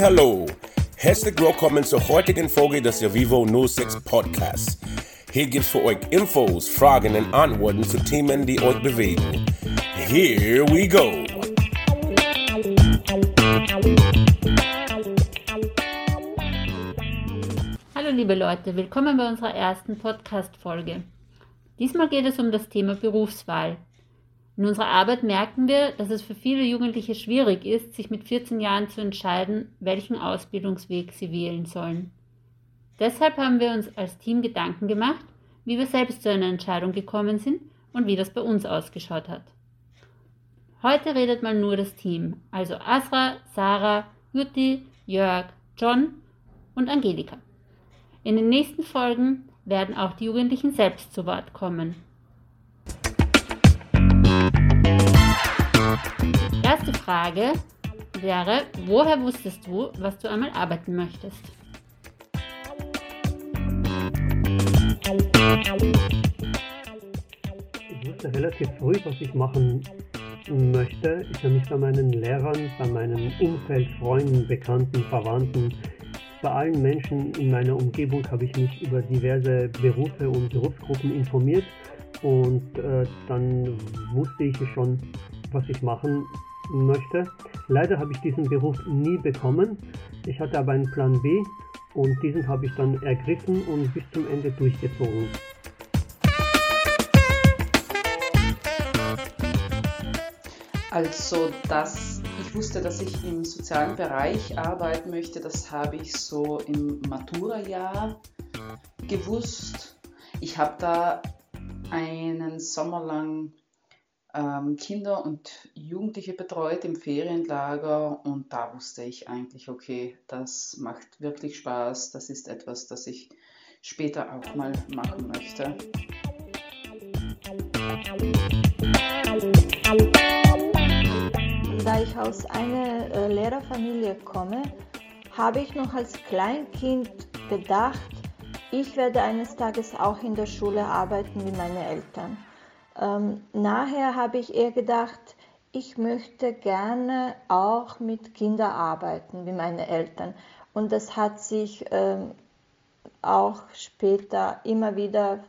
Hallo, herzlich willkommen zur heutigen Folge des Vivo 06 Podcasts. Hier gibt's für euch Infos, Fragen und Antworten zu Themen, die euch bewegen. Here we go. Liebe Leute, willkommen bei unserer ersten Podcast-Folge. Diesmal geht es um das Thema Berufswahl. In unserer Arbeit merken wir, dass es für viele Jugendliche schwierig ist, sich mit 14 Jahren zu entscheiden, welchen Ausbildungsweg sie wählen sollen. Deshalb haben wir uns als Team Gedanken gemacht, wie wir selbst zu einer Entscheidung gekommen sind und wie das bei uns ausgeschaut hat. Heute redet mal nur das Team, also Asra, Sarah, Jutti, Jörg, John und Angelika. In den nächsten Folgen werden auch die Jugendlichen selbst zu Wort kommen. Erste Frage wäre, woher wusstest du, was du einmal arbeiten möchtest? Ich wusste relativ früh, was ich machen möchte. Ich habe mich bei meinen Lehrern, bei meinem Umfeld, Freunden, Bekannten, Verwandten, bei allen Menschen in meiner Umgebung habe ich mich über diverse Berufe und Berufsgruppen informiert und äh, dann wusste ich schon, was ich machen möchte. Leider habe ich diesen Beruf nie bekommen. Ich hatte aber einen Plan B und diesen habe ich dann ergriffen und bis zum Ende durchgezogen. Also, dass ich wusste, dass ich im sozialen Bereich arbeiten möchte, das habe ich so im Matura-Jahr gewusst. Ich habe da einen Sommer lang ähm, Kinder und Jugendliche betreut im Ferienlager und da wusste ich eigentlich, okay, das macht wirklich Spaß, das ist etwas, das ich später auch mal machen möchte. Da ich aus einer äh, Lehrerfamilie komme, habe ich noch als Kleinkind gedacht, ich werde eines Tages auch in der Schule arbeiten wie meine Eltern. Ähm, nachher habe ich eher gedacht, ich möchte gerne auch mit Kindern arbeiten, wie meine Eltern. Und das hat sich ähm, auch später immer wieder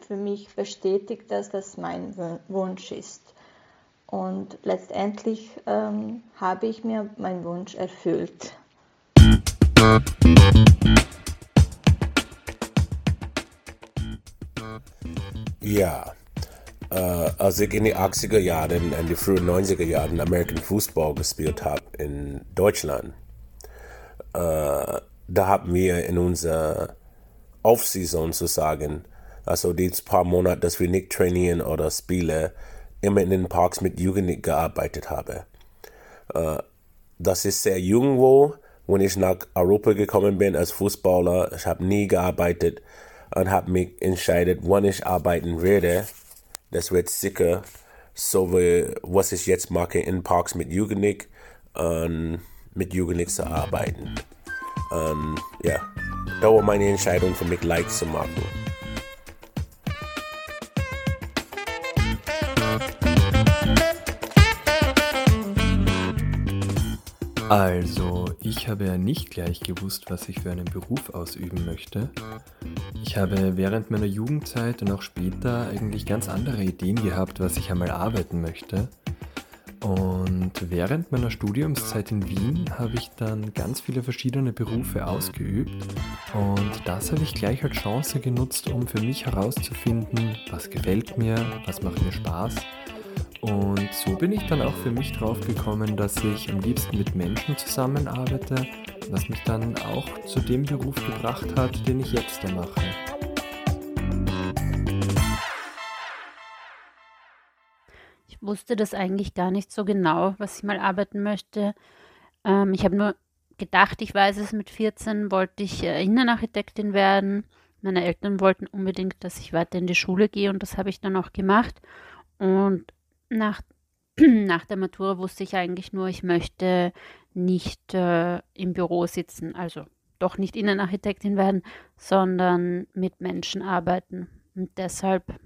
für mich bestätigt, dass das mein Wunsch ist. Und letztendlich ähm, habe ich mir meinen Wunsch erfüllt. Ja, äh, als ich in den 80er Jahren und die frühen 90er Jahren American Football gespielt habe in Deutschland, äh, da haben wir in unserer Off-Season sozusagen, also die paar Monate, dass wir nicht trainieren oder spielen, immer in den Parks mit Jugendlichen gearbeitet habe. Äh, das ist sehr jung, wo, wenn ich nach Europa gekommen bin als Fußballer. Ich habe nie gearbeitet und habe mich entschieden, wann ich arbeiten werde das wird sicher so wie was ich jetzt mache in Parks mit Jugendlich und mit Jugendlich zu arbeiten. Und ja, da war meine Entscheidung für mich leicht zu machen. Also, ich habe ja nicht gleich gewusst, was ich für einen Beruf ausüben möchte. Ich habe während meiner Jugendzeit und auch später eigentlich ganz andere Ideen gehabt, was ich einmal arbeiten möchte. Und während meiner Studiumszeit in Wien habe ich dann ganz viele verschiedene Berufe ausgeübt. Und das habe ich gleich als Chance genutzt, um für mich herauszufinden, was gefällt mir, was macht mir Spaß und so bin ich dann auch für mich drauf gekommen, dass ich am liebsten mit Menschen zusammenarbeite, was mich dann auch zu dem Beruf gebracht hat, den ich jetzt da mache. Ich wusste das eigentlich gar nicht so genau, was ich mal arbeiten möchte. Ähm, ich habe nur gedacht, ich weiß es, mit 14 wollte ich äh, Innenarchitektin werden. Meine Eltern wollten unbedingt, dass ich weiter in die Schule gehe und das habe ich dann auch gemacht. Und nach, nach der Matura wusste ich eigentlich nur, ich möchte nicht äh, im Büro sitzen, also doch nicht Innenarchitektin werden, sondern mit Menschen arbeiten. Und deshalb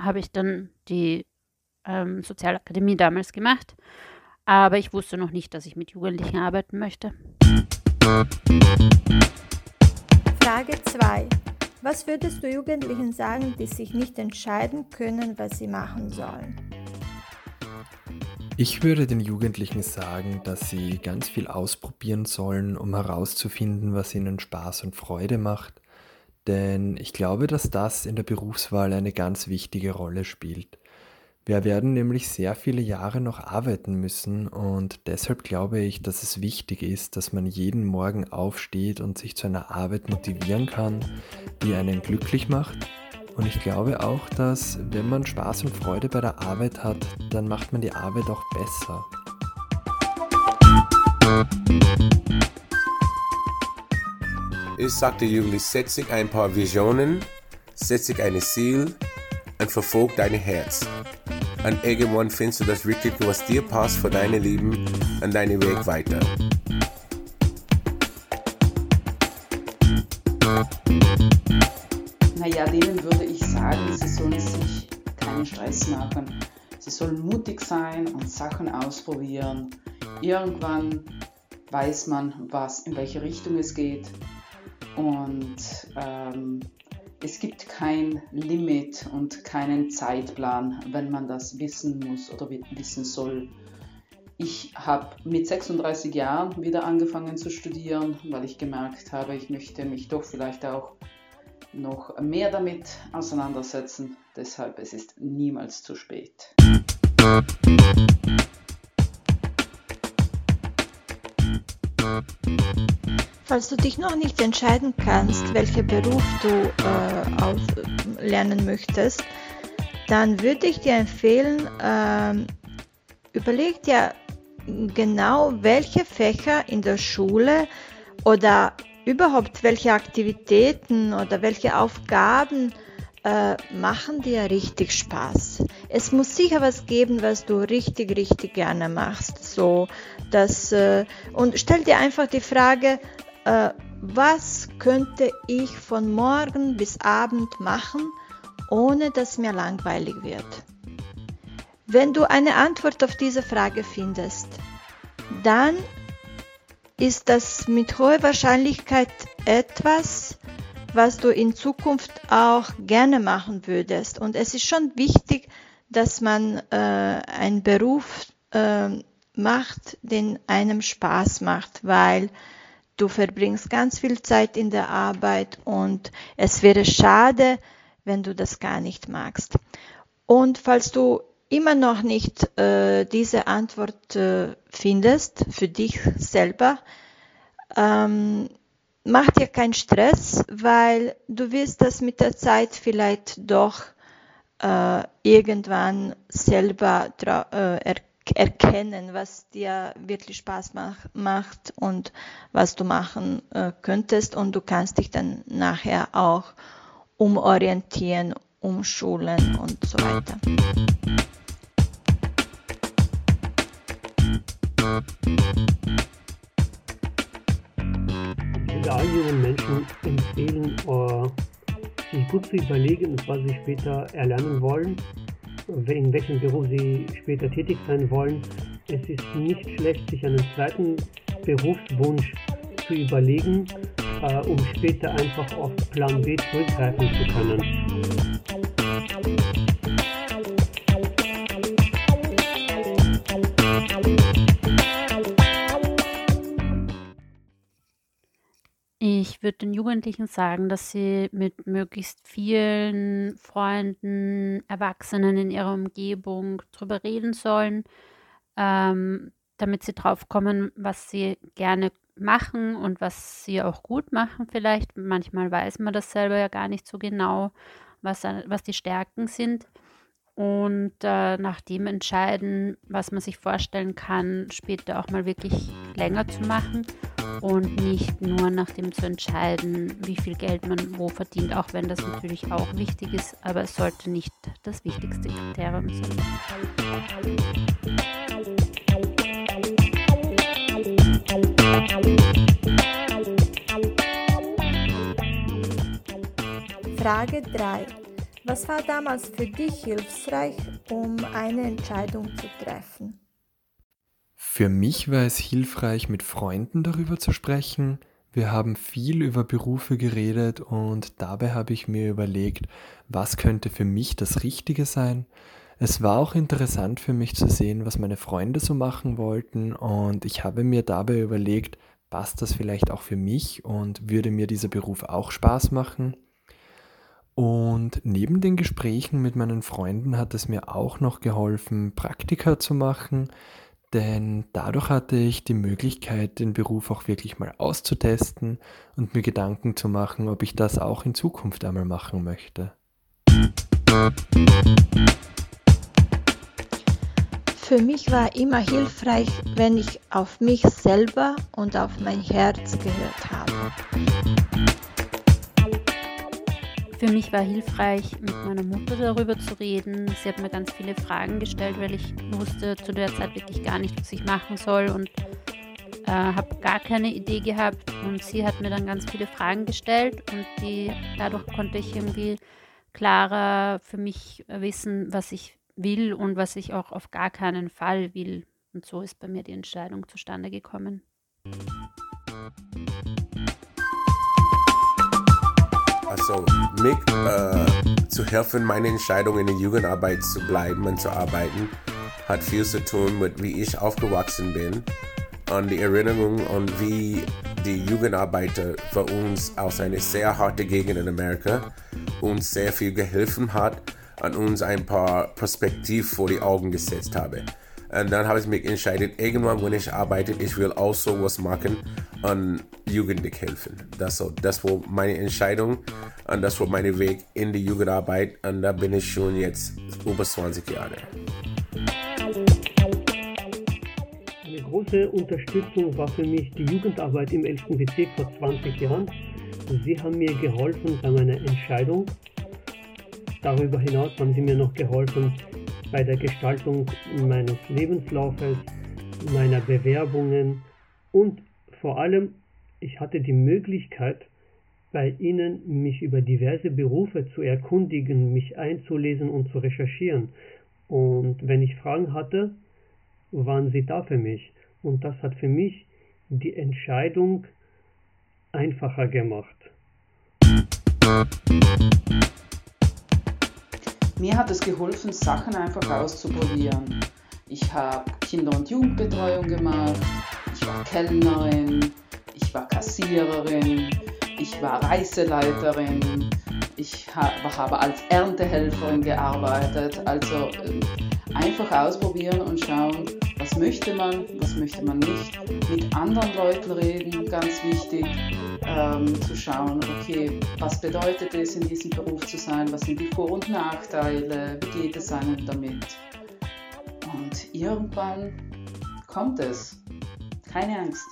habe ich dann die ähm, Sozialakademie damals gemacht. Aber ich wusste noch nicht, dass ich mit Jugendlichen arbeiten möchte. Frage 2. Was würdest du Jugendlichen sagen, die sich nicht entscheiden können, was sie machen sollen? Ich würde den Jugendlichen sagen, dass sie ganz viel ausprobieren sollen, um herauszufinden, was ihnen Spaß und Freude macht. Denn ich glaube, dass das in der Berufswahl eine ganz wichtige Rolle spielt. Wir werden nämlich sehr viele Jahre noch arbeiten müssen und deshalb glaube ich, dass es wichtig ist, dass man jeden Morgen aufsteht und sich zu einer Arbeit motivieren kann, die einen glücklich macht. Und ich glaube auch, dass wenn man Spaß und Freude bei der Arbeit hat, dann macht man die Arbeit auch besser. Ich sagte Juli, setz dich ein paar Visionen, setz dich ein Ziel und verfolg dein Herz. Und irgendwann findest du das Richtige, was dir passt für dein Leben und deinen Weg weiter. Naja, denen würde ich sagen, sie sollen sich keinen Stress machen. Sie sollen mutig sein und Sachen ausprobieren. Irgendwann weiß man, was in welche Richtung es geht. Und ähm, es gibt kein Limit und keinen Zeitplan, wenn man das wissen muss oder wissen soll. Ich habe mit 36 Jahren wieder angefangen zu studieren, weil ich gemerkt habe, ich möchte mich doch vielleicht auch noch mehr damit auseinandersetzen. Deshalb es ist niemals zu spät. Falls du dich noch nicht entscheiden kannst, welchen Beruf du äh, auf, lernen möchtest, dann würde ich dir empfehlen, äh, überleg dir genau, welche Fächer in der Schule oder überhaupt welche Aktivitäten oder welche Aufgaben äh, machen dir richtig Spaß. Es muss sicher was geben, was du richtig, richtig gerne machst. So, dass, äh, und stell dir einfach die Frage, äh, was könnte ich von morgen bis Abend machen, ohne dass mir langweilig wird? Wenn du eine Antwort auf diese Frage findest, dann ist das mit hoher Wahrscheinlichkeit etwas, was du in Zukunft auch gerne machen würdest. Und es ist schon wichtig, dass man äh, einen Beruf äh, macht, den einem Spaß macht, weil Du verbringst ganz viel Zeit in der Arbeit und es wäre schade, wenn du das gar nicht magst. Und falls du immer noch nicht äh, diese Antwort äh, findest für dich selber, ähm, mach dir keinen Stress, weil du wirst das mit der Zeit vielleicht doch äh, irgendwann selber äh, erkennen was dir wirklich Spaß mach, macht und was du machen äh, könntest. Und du kannst dich dann nachher auch umorientieren, umschulen und so weiter. Gut zu überlegen, was sie später erlernen wollen in welchem Beruf sie später tätig sein wollen. Es ist nicht schlecht, sich einen zweiten Berufswunsch zu überlegen, äh, um später einfach auf Plan B zurückgreifen zu können. Ich würde den Jugendlichen sagen, dass sie mit möglichst vielen Freunden, Erwachsenen in ihrer Umgebung drüber reden sollen, ähm, damit sie drauf kommen, was sie gerne machen und was sie auch gut machen vielleicht. Manchmal weiß man das selber ja gar nicht so genau, was, was die Stärken sind. Und äh, nach dem entscheiden, was man sich vorstellen kann, später auch mal wirklich länger zu machen und nicht nur nach dem zu entscheiden, wie viel Geld man wo verdient, auch wenn das natürlich auch wichtig ist, aber es sollte nicht das wichtigste Kriterium sein. Frage 3. Was war damals für dich hilfsreich, um eine Entscheidung zu treffen? Für mich war es hilfreich, mit Freunden darüber zu sprechen. Wir haben viel über Berufe geredet und dabei habe ich mir überlegt, was könnte für mich das Richtige sein. Es war auch interessant für mich zu sehen, was meine Freunde so machen wollten und ich habe mir dabei überlegt, passt das vielleicht auch für mich und würde mir dieser Beruf auch Spaß machen. Und neben den Gesprächen mit meinen Freunden hat es mir auch noch geholfen, Praktika zu machen, denn dadurch hatte ich die Möglichkeit, den Beruf auch wirklich mal auszutesten und mir Gedanken zu machen, ob ich das auch in Zukunft einmal machen möchte. Für mich war immer hilfreich, wenn ich auf mich selber und auf mein Herz gehört habe. Für mich war hilfreich, mit meiner Mutter darüber zu reden. Sie hat mir ganz viele Fragen gestellt, weil ich wusste zu der Zeit wirklich gar nicht, was ich machen soll und äh, habe gar keine Idee gehabt. Und sie hat mir dann ganz viele Fragen gestellt und die, dadurch konnte ich irgendwie klarer für mich wissen, was ich will und was ich auch auf gar keinen Fall will. Und so ist bei mir die Entscheidung zustande gekommen. Also, mich äh, zu helfen, meine Entscheidung in der Jugendarbeit zu bleiben und zu arbeiten, hat viel zu tun mit, wie ich aufgewachsen bin und die Erinnerung und wie die Jugendarbeiter für uns aus einer sehr harten Gegend in Amerika uns sehr viel geholfen hat an uns ein paar Perspektiven vor die Augen gesetzt habe. Und dann habe ich mich entschieden, irgendwann, wenn ich arbeite, ich will auch so was machen und Jugendlich helfen. Das, so, das war meine Entscheidung und das war mein Weg in die Jugendarbeit und da bin ich schon jetzt über 20 Jahre. Eine große Unterstützung war für mich die Jugendarbeit im 11. Bezirk vor 20 Jahren. Sie haben mir geholfen bei meiner Entscheidung Darüber hinaus haben sie mir noch geholfen bei der Gestaltung meines Lebenslaufes, meiner Bewerbungen und vor allem, ich hatte die Möglichkeit, bei ihnen mich über diverse Berufe zu erkundigen, mich einzulesen und zu recherchieren. Und wenn ich Fragen hatte, waren sie da für mich. Und das hat für mich die Entscheidung einfacher gemacht. Mir hat es geholfen, Sachen einfach auszuprobieren. Ich habe Kinder- und Jugendbetreuung gemacht, ich war Kellnerin, ich war Kassiererin, ich war Reiseleiterin, ich habe als Erntehelferin gearbeitet. Also ähm, einfach ausprobieren und schauen, was möchte man, was möchte man nicht. Mit anderen Leuten reden, ganz wichtig, ähm, zu schauen, okay, was bedeutet es, in diesem Beruf zu sein, was sind die Vor- und Nachteile, wie geht es einem damit. Und irgendwann kommt es. Keine Angst.